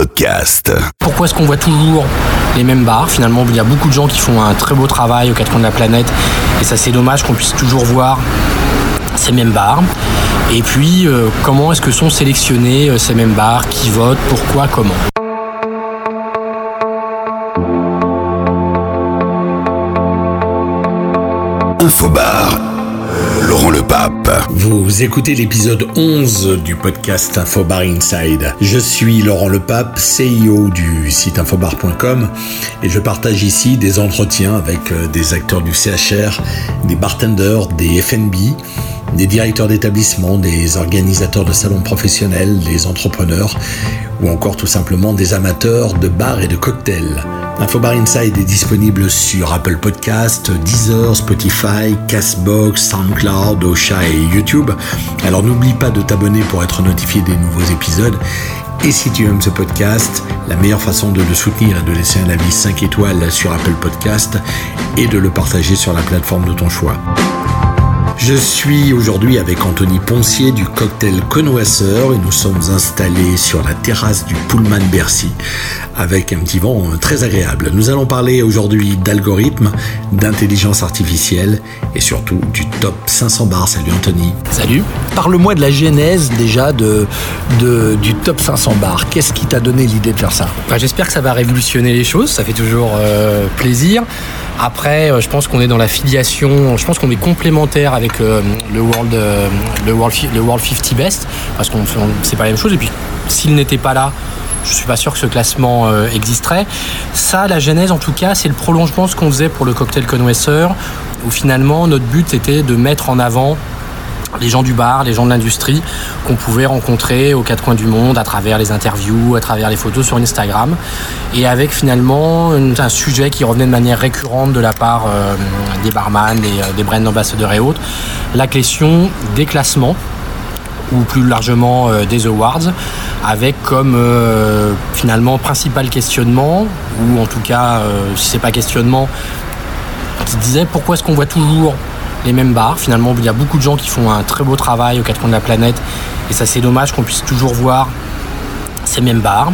podcast. Pourquoi est-ce qu'on voit toujours les mêmes bars Finalement, il y a beaucoup de gens qui font un très beau travail aux quatre coins de la planète. Et ça, c'est dommage qu'on puisse toujours voir ces mêmes bars. Et puis, euh, comment est-ce que sont sélectionnés euh, ces mêmes bars? Qui votent? Pourquoi? Comment? Infobar. Vous écoutez l'épisode 11 du podcast Infobar Inside. Je suis Laurent Le Pape, CEO du site infobar.com et je partage ici des entretiens avec euh, des acteurs du CHR, des bartenders, des FNB, des directeurs d'établissement, des organisateurs de salons professionnels, des entrepreneurs ou encore tout simplement des amateurs de bars et de cocktails. Infobar Inside est disponible sur Apple Podcast, Deezer, Spotify, Castbox, SoundCloud, Osha et YouTube. Alors n'oublie pas de t'abonner pour être notifié des nouveaux épisodes. Et si tu aimes ce podcast, la meilleure façon de le soutenir est de laisser un avis 5 étoiles sur Apple Podcast et de le partager sur la plateforme de ton choix. Je suis aujourd'hui avec Anthony Poncier du Cocktail Connoisseur et nous sommes installés sur la terrasse du Pullman Bercy avec un petit vent très agréable. Nous allons parler aujourd'hui d'algorithmes, d'intelligence artificielle et surtout du top 500 bars. Salut Anthony. Salut. Parle-moi de la genèse déjà de, de du top 500 bars. Qu'est-ce qui t'a donné l'idée de faire ça? Bah, J'espère que ça va révolutionner les choses. Ça fait toujours euh, plaisir. Après, euh, je pense qu'on est dans la filiation. Je pense qu'on est complémentaire avec euh, le World, euh, le World, Fi- le World 50 Best parce qu'on c'est pas la même chose. Et puis, s'il n'était pas là, je suis pas sûr que ce classement euh, existerait. Ça, la genèse, en tout cas, c'est le prolongement de ce qu'on faisait pour le cocktail connoisseur, où finalement notre but était de mettre en avant les gens du bar, les gens de l'industrie qu'on pouvait rencontrer aux quatre coins du monde à travers les interviews, à travers les photos sur Instagram, et avec finalement un sujet qui revenait de manière récurrente de la part euh, des barman, des, euh, des brand ambassadeurs et autres, la question des classements ou plus largement euh, des awards, avec comme finalement principal questionnement, ou en tout cas, si c'est pas questionnement, qui disait pourquoi est-ce qu'on voit toujours les mêmes bars. Finalement, il y a beaucoup de gens qui font un très beau travail aux quatre coins de la planète, et ça c'est dommage qu'on puisse toujours voir ces mêmes bars.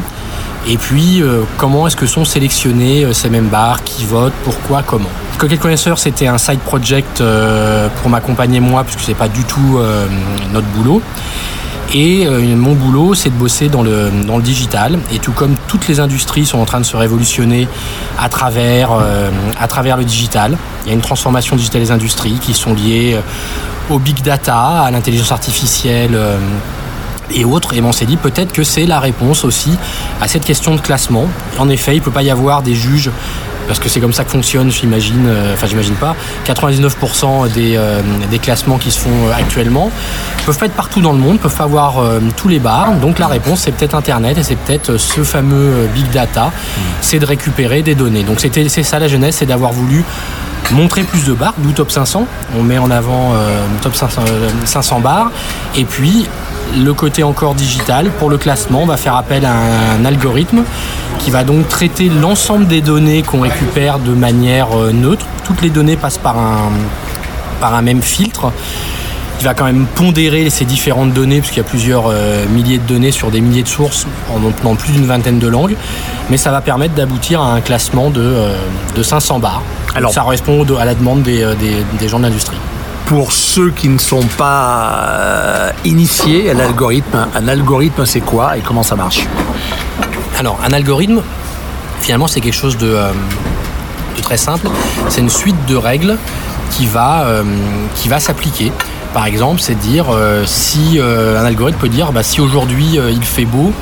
Et puis, euh, comment est-ce que sont sélectionnés euh, ces mêmes bars? Qui votent? Pourquoi? Comment? Cocktail Connaisseur, c'était un side project euh, pour m'accompagner moi, puisque c'est pas du tout notre boulot. Et euh, mon boulot, c'est de bosser dans le, dans le digital. Et tout comme toutes les industries sont en train de se révolutionner à travers, euh, à travers le digital, il y a une transformation digitale des industries qui sont liées euh, au big data, à l'intelligence artificielle. et autres. Et on s'est dit peut-être que c'est la réponse aussi à cette question de classement. En effet, il ne peut pas y avoir des juges parce que c'est comme ça que fonctionne, j'imagine, euh, enfin j'imagine pas, 99% des, euh, des classements qui se font euh, actuellement peuvent pas être partout dans le monde, peuvent pas avoir tous les bars. Donc la réponse c'est peut-être Internet et c'est peut-être ce fameux big data, c'est de récupérer des données. Donc c'était c'est ça la jeunesse, c'est d'avoir voulu montrer plus de bars, d'où top 500. On met en avant euh, top 500, euh, 500 bars. Et puis, le côté encore digital, pour le classement, on va faire appel à un, algorithme qui va donc traiter l'ensemble des données qu'on récupère de manière euh, neutre. Toutes les données passent par un, par un même filtre. Il va quand même pondérer ces différentes données, puisqu'il y a plusieurs euh, milliers de données sur des milliers de sources en, plus d'une vingtaine de langues. Mais ça va permettre d'aboutir à un classement de, euh, de 500 bars. Alors- ça correspond à la demande des, des- des gens de l'industrie. Pour ceux qui ne sont pas euh, initiés à l'algorithme, un algorithme c'est quoi et comment ça marche? Alors, un algorithme, finalement, c'est quelque chose de, euh, de très simple. C'est une suite de règles qui va, euh, va s'appliquer. Par exemple, c'est dire si un algorithme peut dire bah, si aujourd'hui il fait beau,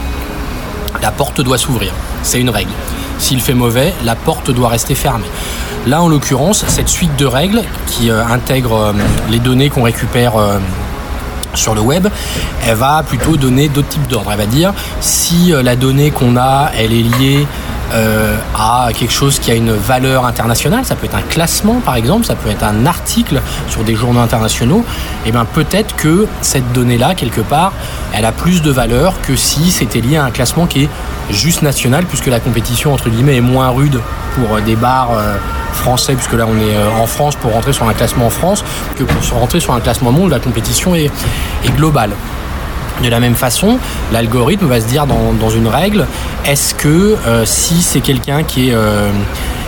la porte doit s'ouvrir. C'est une règle. S'il fait mauvais, la porte doit rester fermée. Là, en l'occurrence, cette suite de règles qui euh, intègre euh, les données qu'on récupère euh, sur le web, elle va plutôt donner d'autres types d'ordres. Elle va dire si la donnée qu'on a, elle est liée euh, à quelque chose qui a une valeur internationale, ça peut être un classement par exemple, ça peut être un article sur des journaux internationaux, et bien peut-être que cette donnée-là, quelque part, elle a plus de valeur que si c'était lié à un classement qui est juste national, puisque la compétition entre guillemets est moins rude pour euh, des bars euh, français, puisque là on est en France pour rentrer sur un classement en France, que pour rentrer sur un classement monde, la compétition est globale. De la même façon, l'algorithme va se dire dans, une règle, est-ce que euh, si c'est quelqu'un qui est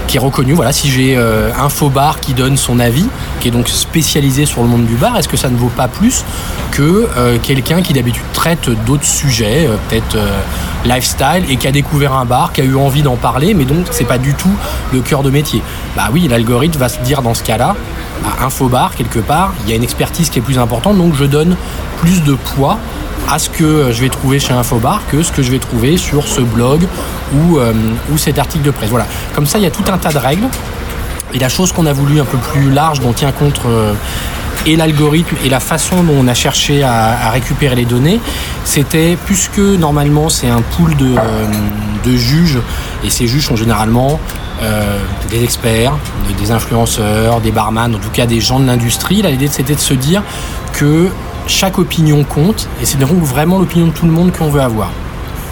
qui est reconnu. Voilà, si j'ai euh, un faux bar qui donne son avis, qui est donc spécialisé sur le monde du bar, est-ce que ça ne vaut pas plus que euh, quelqu'un qui d'habitude traite d'autres sujets, euh, peut-être lifestyle, et qui a découvert un bar, qui a eu envie d'en parler, mais donc c'est pas du tout le cœur de métier? Bah oui, l'algorithme va se dire dans ce cas-là, bah, un faux bar quelque part, il y a une expertise qui est plus importante, donc je donne plus de poids à ce que je vais trouver chez Infobar que ce que je vais trouver sur ce blog ou, euh, ou cet article de presse. Voilà. Comme ça, il y a tout un tas de règles. Et la chose qu'on a voulu un peu plus large, dont tient compte euh, et l'algorithme et la façon dont on a cherché à, récupérer les données, c'était puisque normalement c'est un pool de, euh, de, juges, et ces juges sont généralement des experts, des influenceurs, des barman, en tout cas des gens de l'industrie, l'idée c'était de se dire que chaque opinion compte et c'est donc vraiment l'opinion de tout le monde qu'on veut avoir.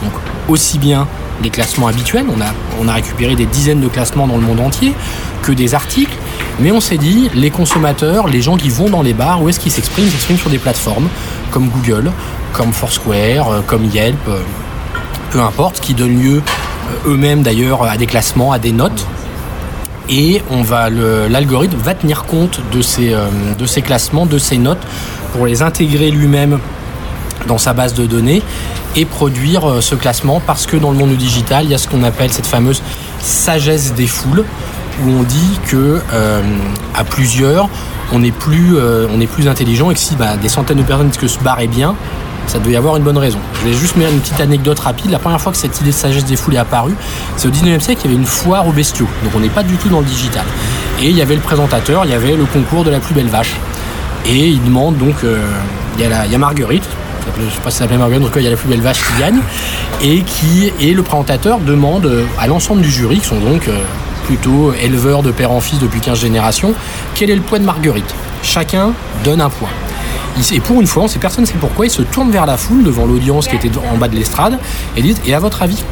Donc aussi bien des classements habituels, on a, on a récupéré des dizaines de classements dans le monde entier, que des articles, mais on s'est dit, les consommateurs, les gens qui vont dans les bars, où est-ce qu'ils s'expriment? Ils s'expriment sur des plateformes comme Google, comme Foursquare, euh, comme Yelp, euh, peu importe, qui donnent lieu euh, eux-mêmes d'ailleurs à des classements, à des notes. Et l'algorithme va tenir compte de ces, de ces classements, de ces notes pour les intégrer lui-même dans sa base de données et produire euh, ce classement. Parce que dans le monde digital, il y a ce qu'on appelle cette fameuse sagesse des foules où on dit que euh, à plusieurs, on est plus, euh, on est plus intelligent et que si bah, des centaines de personnes disent que ce bar est bien, ça devait y avoir une bonne raison. Je vais juste mettre une petite anecdote rapide. La première fois que cette idée de sagesse des foules est apparue, c'est au 19e siècle, il y avait une foire aux bestiaux. Donc on n'est pas du tout dans le digital. Et il y avait le présentateur, il y avait le concours de la plus belle vache. Et il demande donc, euh, il y, a Marguerite, je ne sais pas si ça s'appelle Marguerite, en tout cas il y a la plus belle vache qui gagne, et qui et le présentateur demande euh, à l'ensemble du jury, qui sont donc euh, plutôt éleveurs de père en fils depuis 15 générations, quel est le poids de Marguerite? Chacun donne un poids. Et pour une fois, on sait personne ne sait pourquoi, il se tourne vers la foule devant l'audience qui était en bas de l'estrade et dit Et à votre avis,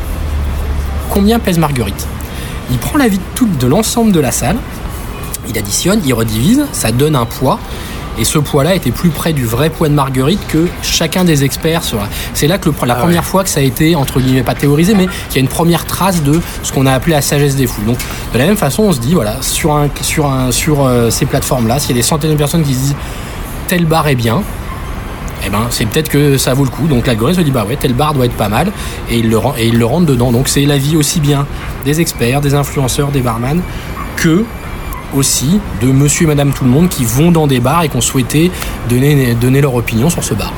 combien pèse Marguerite? Il prend l'avis de, de l'ensemble de la salle, il additionne, il redivise, ça donne un poids et ce poids-là était plus près du vrai poids de Marguerite que chacun des experts. C'est là que la ah première fois que ça a été, entre guillemets, pas théorisé, mais qu'il y a une première trace de ce qu'on a appelé la sagesse des foules. Donc, de la même façon, on se dit, voilà, sur, un, sur, un, sur euh, ces plateformes-là, s'il y a des centaines de personnes qui se disent tel bar est bien, eh ben, c'est peut-être que ça vaut le coup. Donc l'algorithme se dit bah ouais, tel bar doit être pas mal et il le, et il le rentre dedans. Donc c'est l'avis aussi bien des experts, des influenceurs, des barman que aussi de monsieur et madame tout le monde qui vont dans des bars et qui ont souhaité donner, leur opinion sur ce bar.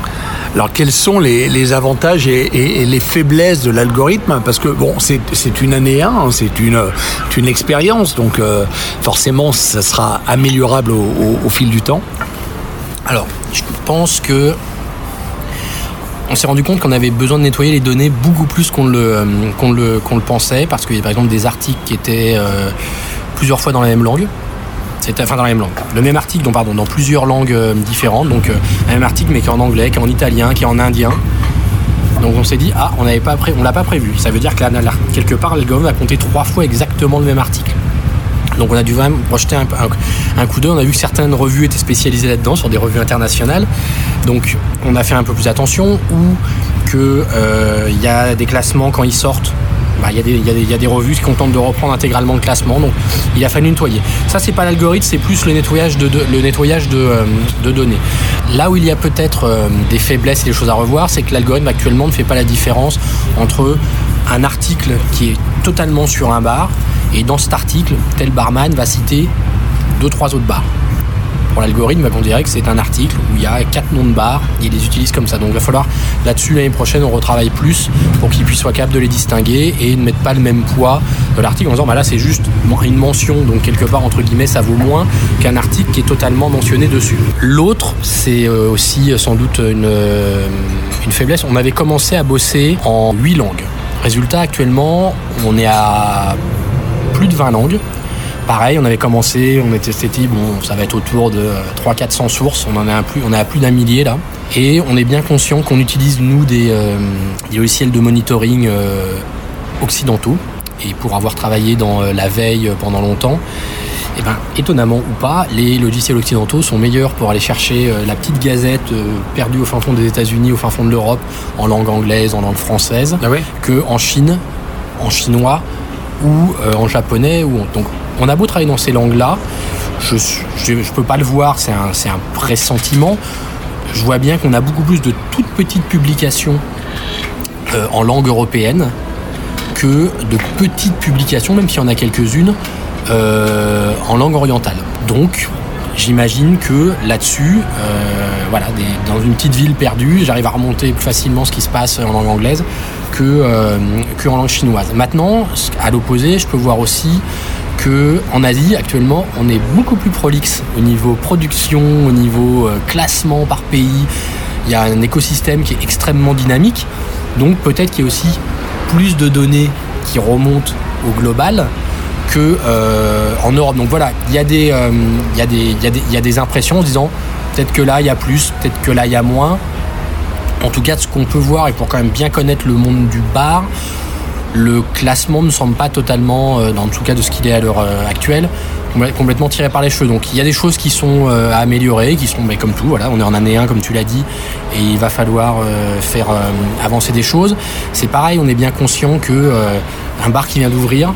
Alors quels sont les, avantages et, les faiblesses de l'algorithme? Parce que bon, c'est une année 1, hein, c'est une, une expérience, donc euh, forcément ça sera améliorable au, fil du temps. Alors, je pense que on s'est rendu compte qu'on avait besoin de nettoyer les données beaucoup plus qu'on le, euh, pensait, parce qu'il y a par exemple des articles qui étaient euh, plusieurs fois dans la même langue. C'était enfin dans la même langue. Le même article, pardon, dans plusieurs langues euh, différentes. Donc un même article mais qui est en anglais, qui est en italien, qui est en indien. Donc on s'est dit ah on n'avait pas l'a pas prévu. Ça veut dire que quelque part l'algorithme a compté trois fois exactement le même article. Donc on a dû vraiment projeter un, coup d'œil. On a vu que certaines revues étaient spécialisées là-dedans, sur des revues internationales. Donc on a fait un peu plus attention. Ou qu'il euh, y a des classements quand ils sortent bah, il y, a des revues qui contentent de reprendre intégralement le classement, donc il a fallu nettoyer. Ça, c'est pas l'algorithme, c'est plus le nettoyage de, euh, données. Là où il y a peut-être euh, des faiblesses et des choses à revoir, c'est que l'algorithme actuellement ne fait pas la différence entre un article qui est totalement sur un bar et dans cet article, tel barman va citer deux trois autres bars pour l'algorithme, on dirait que c'est un article où il y a quatre noms de bars il les utilise comme ça. Donc il va falloir là-dessus l'année prochaine on retravaille plus pour qu'il puisse soit capable de les distinguer et ne mettre pas le même poids de l'article en disant bah là c'est juste une mention donc quelque part entre guillemets ça vaut moins qu'un article qui est totalement mentionné dessus. L'autre c'est euh, aussi sans doute une, euh, une faiblesse. On avait commencé à bosser en huit langues. Résultat actuellement on est à plus de 20 langues. Pareil, on avait commencé, on était dit, bon, ça va être autour de 300-400 sources, on en a plus, on a plus d'un millier là. Et on est bien conscient qu'on utilise, nous, des, euh, logiciels de monitoring euh, occidentaux. Et pour avoir travaillé dans euh, la veille pendant longtemps, eh ben, étonnamment ou pas, les logiciels occidentaux sont meilleurs pour aller chercher la petite gazette perdue au fin fond des États-Unis, au fin fond de l'Europe, en langue anglaise, en langue française, ah que en Chine, en chinois ou euh, en japonais. Ou donc, on a beau travailler dans ces langues-là, je ne peux pas le voir, c'est un, pressentiment. Je vois bien qu'on a beaucoup plus de toutes petites publications en langue européenne que de petites publications, même s'il y en a quelques-unes, euh, en langue orientale. Donc, j'imagine que là-dessus, euh, voilà, dans une petite ville perdue, j'arrive à remonter plus facilement ce qui se passe en langue anglaise que, euh, en langue chinoise. Maintenant, à l'opposé, je peux voir aussi que en Asie actuellement, on est beaucoup plus prolixe au niveau production, au niveau classement par pays. Il y a un écosystème qui est extrêmement dynamique. Donc peut-être qu'il y a aussi plus de données qui remontent au global que euh, en Europe. Donc voilà, il y, a des, euh, y, a des, impressions en disant peut-être que là il y a plus, peut-être que là il y a moins. En tout cas, de ce qu'on peut voir, et pour quand même bien connaître le monde du bar, le classement ne semble pas totalement, euh, dans tout cas de ce qu'il est à l'heure actuelle, complètement tiré par les cheveux. Donc il y a des choses qui sont à améliorer, qui sont mais comme tout, voilà, on est en année 1 comme tu l'as dit, et il va falloir faire avancer des choses. C'est pareil, on est bien conscient que un bar qui vient d'ouvrir,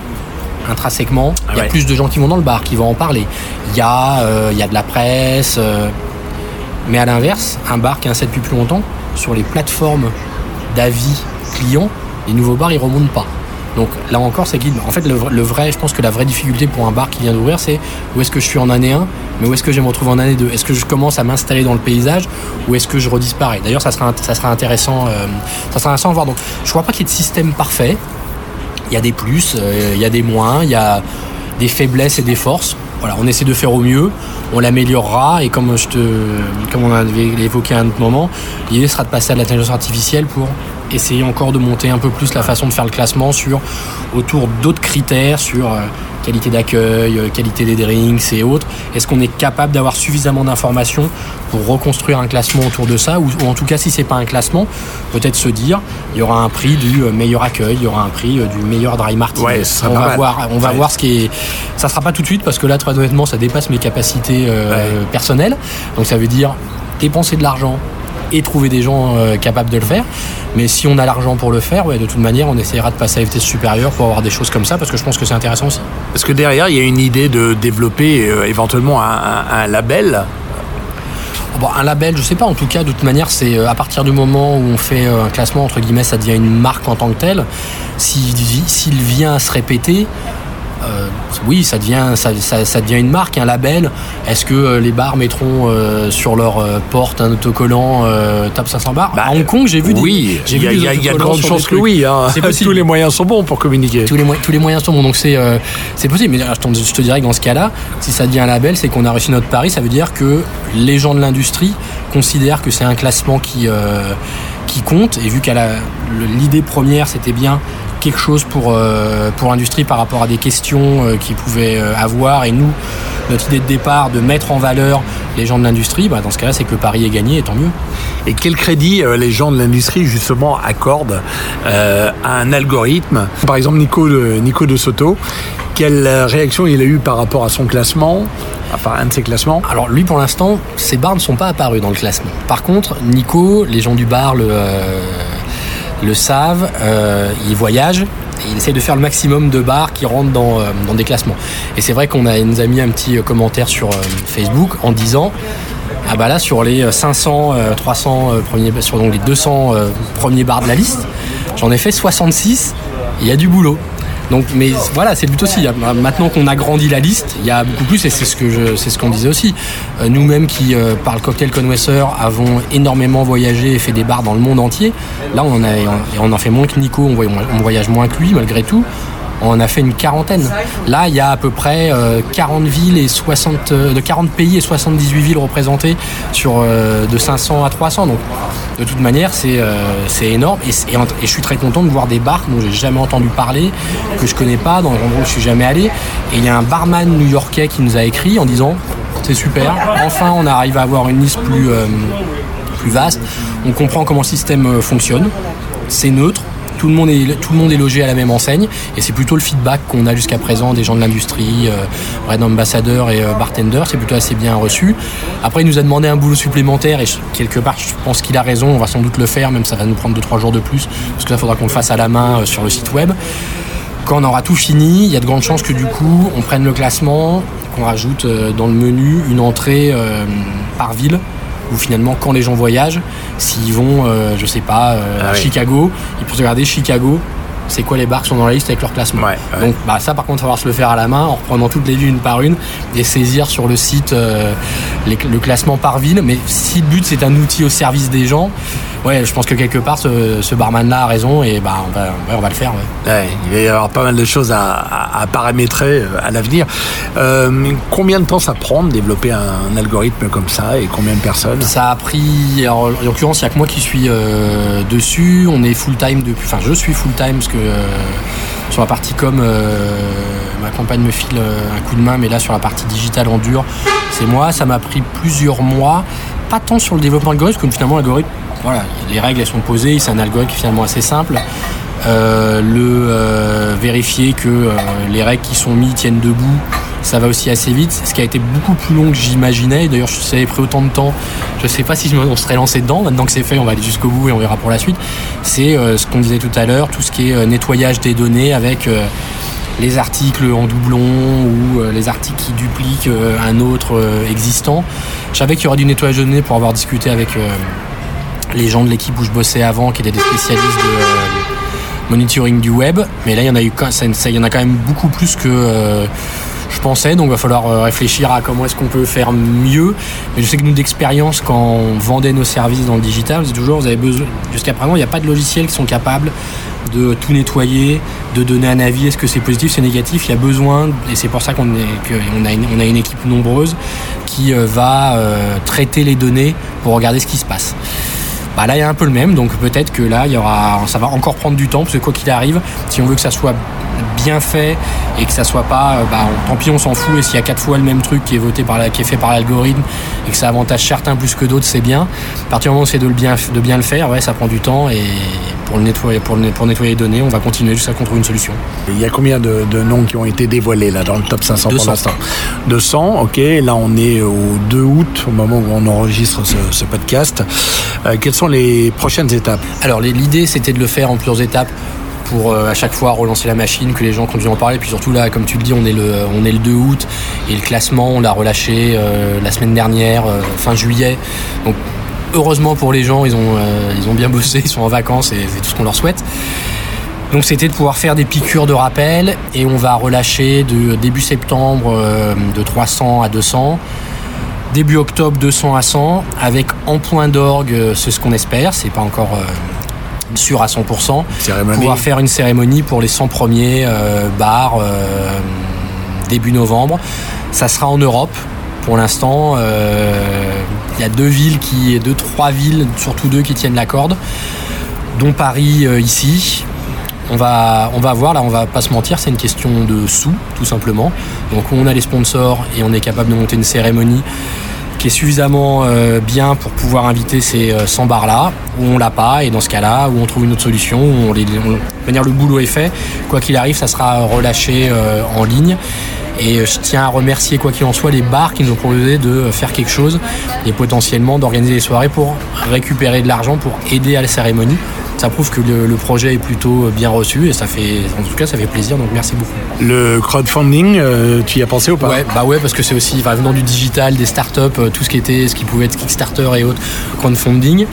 intrinsèquement. Ah il y a plus de gens qui vont dans le bar, qui vont en parler. Il y a, euh, il y a de la presse. Euh. Mais à l'inverse, un bar qui a un set depuis plus longtemps, sur les plateformes d'avis clients, les nouveaux bars, ils remontent pas. Donc là encore, c'est guide. En fait, le, vrai, je pense que la vraie difficulté pour un bar qui vient d'ouvrir, c'est où est-ce que je suis en année 1, mais où est-ce que je me retrouve en année 2 Est-ce que je commence à m'installer dans le paysage ou est-ce que je redisparais D'ailleurs, ça sera, euh, ça sera intéressant à voir. Donc, je crois pas qu'il y ait de système parfait. Il y a des plus, euh, il y a des moins, il y a des faiblesses et des forces. Voilà, on essaie de faire au mieux, on l'améliorera et comme, je te, comme on avait évoqué à un autre moment, l'idée sera de passer à l'intelligence artificielle pour essayer encore de monter un peu plus la façon de faire le classement sur autour d'autres critères, sur euh, qualité d'accueil, euh, qualité des drinks et autres. Est-ce qu'on est capable d'avoir suffisamment d'informations pour reconstruire un classement autour de ça ou, en tout cas si c'est pas un classement, peut-être se dire il y aura un prix du euh, meilleur accueil, il y aura un prix du meilleur dry martini. on va voir, on va voir ce qui est. Ça sera pas tout de suite parce que là très honnêtement ça dépasse mes capacités personnelles. Donc ça veut dire dépenser de l'argent et trouver des gens euh, capables de le faire. Mais si on a l'argent pour le faire, ouais, de toute manière, on essaiera de passer à vitesse supérieure pour avoir des choses comme ça, parce que je pense que c'est intéressant aussi. Parce que derrière, il y a une idée de développer euh, éventuellement un, label? Bon, un label, je sais pas. En tout cas, de toute manière, c'est euh, à partir du moment où on fait un classement entre guillemets, ça devient une marque en tant que telle. S'il vient à se répéter, euh, oui, ça devient, ça, devient une marque, un label. Est-ce que euh, les bars mettront euh, sur leur porte un autocollant Top 500 bars bah, À Hong Kong, j'ai vu des. Oui, il y, a, de grandes chances que oui. Hein. Tous les moyens sont bons pour communiquer. Tous les, tous les moyens sont bons, donc c'est c'est possible. Mais je te, je te, dirais que dans ce cas-là, si ça devient un label, c'est qu'on a réussi notre pari. Ça veut dire que les gens de l'industrie considèrent que c'est un classement qui, qui compte. Et vu qu'à l'idée première, c'était bien quelque chose pour, euh, pour l'industrie par rapport à des questions euh, qu'ils pouvaient euh, avoir. Et nous, notre idée de départ de mettre en valeur les gens de l'industrie, bah, dans ce cas-là, c'est que le pari est gagné et tant mieux. Et quel crédit les gens de l'industrie, justement, accordent à un algorithme? Par exemple, Nico de, Nico de Soto, quelle réaction il a eu par rapport à son classement? Enfin, un de ses classements? Alors lui, pour l'instant, ses bars ne sont pas apparus dans le classement. Par contre, Nico, les gens du bar le, le savent, euh, ils voyagent. Et ils essayent de faire le maximum de bars qui rentrent dans, euh, des classements. Et c'est vrai qu'on a, nous a mis un petit euh, commentaire sur Facebook en disant ah bah là sur les 500, 300 premiers, sur donc les 200 premiers bars de la liste, j'en ai fait 66. Il y a du boulot. Donc, mais voilà, c'est le but aussi. Maintenant qu'on a la liste, il y a beaucoup plus, et c'est ce que ce qu'on disait aussi. Euh, nous-mêmes qui, euh, par le cocktail connoisseur, avons énormément voyagé et fait des bars dans le monde entier. Là, on a, on en fait moins que Nico, on voyage moins que lui, malgré tout on a fait une quarantaine. Là, il y a à peu près 40 euh, villes et 60, euh, de 40 pays et 78 villes représentées sur euh, de 500 à 300. Donc, de toute manière, c'est énorme. Et, je suis très content de voir des bars dont j'ai jamais entendu parler, que je connais pas, dans endroits où je suis jamais allé. Et il y a un barman new-yorkais qui nous a écrit en disant c'est super, enfin on arrive à avoir une liste plus, plus vaste, on comprend comment le système fonctionne, c'est neutre, tout le monde est, logé à la même enseigne. Et c'est plutôt le feedback qu'on a jusqu'à présent des gens de l'industrie, euh, ambassadeurs et bartenders. C'est plutôt assez bien reçu. Après, il nous a demandé un boulot supplémentaire et quelque part, je pense qu'il a raison. On va sans doute le faire, même ça va nous prendre 2-3 jours de plus, parce que là, il faudra qu'on le fasse à la main sur le site web. Quand on aura tout fini, il y a de grandes chances que du coup, on prenne le classement, qu'on rajoute euh, dans le menu une entrée euh, par ville où finalement quand les gens voyagent, s'ils vont, euh, je sais pas, ah à Chicago, ils peuvent regarder Chicago, c'est quoi les bars qui sont dans la liste avec leur classement. Donc bah, ça par contre, il va falloir se le faire à la main en reprenant toutes les villes une par une et saisir sur le site le classement par ville. Mais si le but c'est un outil au service des gens, ouais, je pense que quelque part, ce, barman-là a raison et bah, on, va, on va le faire. il va y avoir pas mal de choses à, paramétrer euh, à l'avenir. Euh, combien de temps ça prend de développer un, algorithme comme ça et combien de personnes? Ça a pris, en l'occurrence, il n'y a que moi qui suis euh, dessus. On est full-time depuis, enfin, je suis full-time parce que sur la partie com, ma compagne me file un coup de main, mais là sur la partie digitale en dur, c'est moi. Ça m'a pris plusieurs mois, pas tant sur le développement algorithme, comme finalement l'algorithme voilà, les règles elles sont posées, c'est un algorithme finalement assez simple. Euh, le euh, vérifier que euh, les règles qui sont mises tiennent debout, ça va aussi assez vite. Ce qui a été beaucoup plus long que j'imaginais. D'ailleurs, ça avait pris autant de temps. Je ne sais pas si on serait lancé dedans. Maintenant que c'est fait, on va aller jusqu'au bout et on verra pour la suite. C'est ce qu'on disait tout à l'heure, tout ce qui est nettoyage des données avec les articles en doublon ou les articles qui dupliquent un autre existant. Je savais qu'il y aurait du nettoyage de données pour avoir discuté avec les gens de l'équipe où je bossais avant, qui étaient des spécialistes de euh, monitoring du web. Mais là, il y en a quand même beaucoup plus que euh, je pensais. Donc, il va falloir euh, réfléchir à comment est-ce qu'on peut faire mieux. Mais je sais que nous, d'expérience, quand on vendait nos services dans le digital, c'est toujours, vous avez besoin. Jusqu'à présent, il n'y a pas de logiciels qui sont capables de tout nettoyer, de donner un avis, est-ce que c'est positif, c'est négatif, il y a besoin, et c'est pour ça qu'on a une équipe nombreuse qui va traiter les données pour regarder ce qui se passe. Bah là il y a un peu le même, donc peut-être que là il y aura, ça va encore prendre du temps, parce que quoi qu'il arrive, si on veut que ça soit bien fait et que ça soit pas, euh, bah, tant pis on s'en fout, et s'il y a quatre fois le même truc qui est voté par la, qui est fait par l'algorithme et que ça avantage certains plus que d'autres, c'est bien. À partir du moment où c'est de, le bien, de bien le faire, ouais, ça prend du temps et pour, le nettoyer, pour, pour nettoyer les données, on va continuer jusqu'à qu'on trouve une solution. Il y a combien de, noms qui ont été dévoilés là dans le top 500 pour l'instant? 200, ok. Là on est au 2 août, au moment où on enregistre ce, podcast. Euh, quelles sont les prochaines étapes? Alors l'idée c'était de le faire en plusieurs étapes pour euh, à chaque fois relancer la machine, que les gens continuent à en parler. Puis surtout là, comme tu le dis, on est le, on est le 2 août et le classement, on l'a relâché euh, la semaine dernière, euh, fin juillet. Donc heureusement pour les gens, ils ont, ils ont bien bossé, ils sont en vacances et c'est tout ce qu'on leur souhaite. Donc c'était de pouvoir faire des piqûres de rappel et on va relâcher de début septembre de 300 à 200 début octobre 200 à 100 avec en point d'orgue c'est ce qu'on espère c'est pas encore sûr à 100%. Pouvoir faire une cérémonie pour les 100 premiers euh, bars euh, début novembre. Ça sera en Europe. Pour l'instant, euh, il y a deux villes qui, deux trois villes, surtout deux qui tiennent la corde, dont Paris ici. On va, on va voir, là on va pas se mentir, c'est une question de sous tout simplement. Donc on a les sponsors et on est capable de monter une cérémonie qui est suffisamment euh, bien pour pouvoir inviter ces 100 euh, bars là où on l'a pas et dans ce cas-là où on trouve une autre solution où les, le boulot est fait. Quoi qu'il arrive ça sera relâché euh, en ligne. Et je tiens à remercier quoi qu'il en soit les bars qui nous ont proposé de faire quelque chose et potentiellement d'organiser des soirées pour récupérer de l'argent pour aider à la cérémonie ça prouve que le, projet est plutôt bien reçu et ça fait, en tout cas, ça fait plaisir. Donc merci beaucoup. Le crowdfunding, euh, tu y as pensé ou pas? Ouais, bah ouais, parce que c'est aussi, venant du digital, des startups, euh, tout ce qui était, ce qui pouvait être Kickstarter et autres, crowdfunding.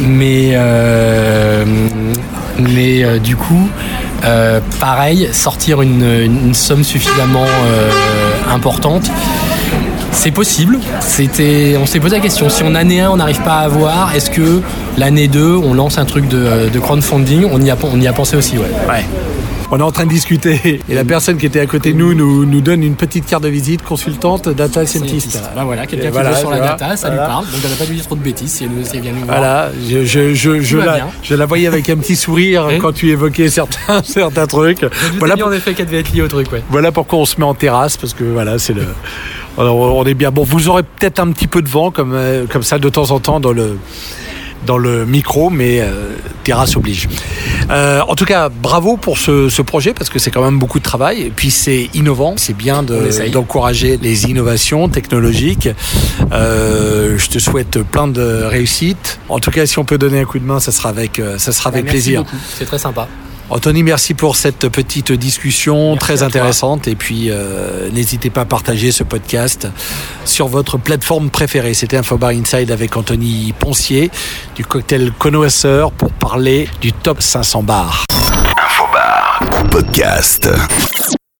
Mais, euh, mais du coup, pareil, sortir une somme suffisamment importante c'est possible. C'était, on s'est posé la question. Si en année 1, on n'arrive pas à avoir, est-ce que l'année 2, on lance un truc de, crowdfunding on y, a, on y a pensé aussi, ouais. ouais. On est en train de discuter et la personne qui était à côté de nous nous, donne une petite carte de visite, consultante data scientist. Voilà, quelqu'un qui sur la data, ça lui parle. Donc elle n'a pas dû dire trop de bêtises si elle, vient nous voir. Voilà, je, je, je, la, je, la, voyais avec un petit sourire quand tu évoquais certains, certains trucs. Voilà pour... en effet qu'elle devait être liée au truc, ouais. Voilà pourquoi on se met en terrasse parce que voilà, c'est le. Alors, on est bien. Bon, vous aurez peut-être un petit peu de vent comme, euh, comme ça de temps en temps dans le dans le micro, mais euh, terrasse oblige. Euh, en tout cas, bravo pour ce, ce projet parce que c'est quand même beaucoup de travail et puis c'est innovant. C'est bien de- d'encourager les innovations technologiques. Euh, je te souhaite plein de réussite. En tout cas, si on peut donner un coup de main, ça sera avec, euh, ça sera avec Bah, Merci plaisir. C'est très sympa. Anthony, merci pour cette petite discussion Merci très toi. intéressante. Et puis, euh, n'hésitez pas à partager ce podcast sur votre plateforme préférée. C'était Infobar Inside avec Anthony Poncier du cocktail Connoisseur pour parler du top 500 bars. Infobar. Podcast.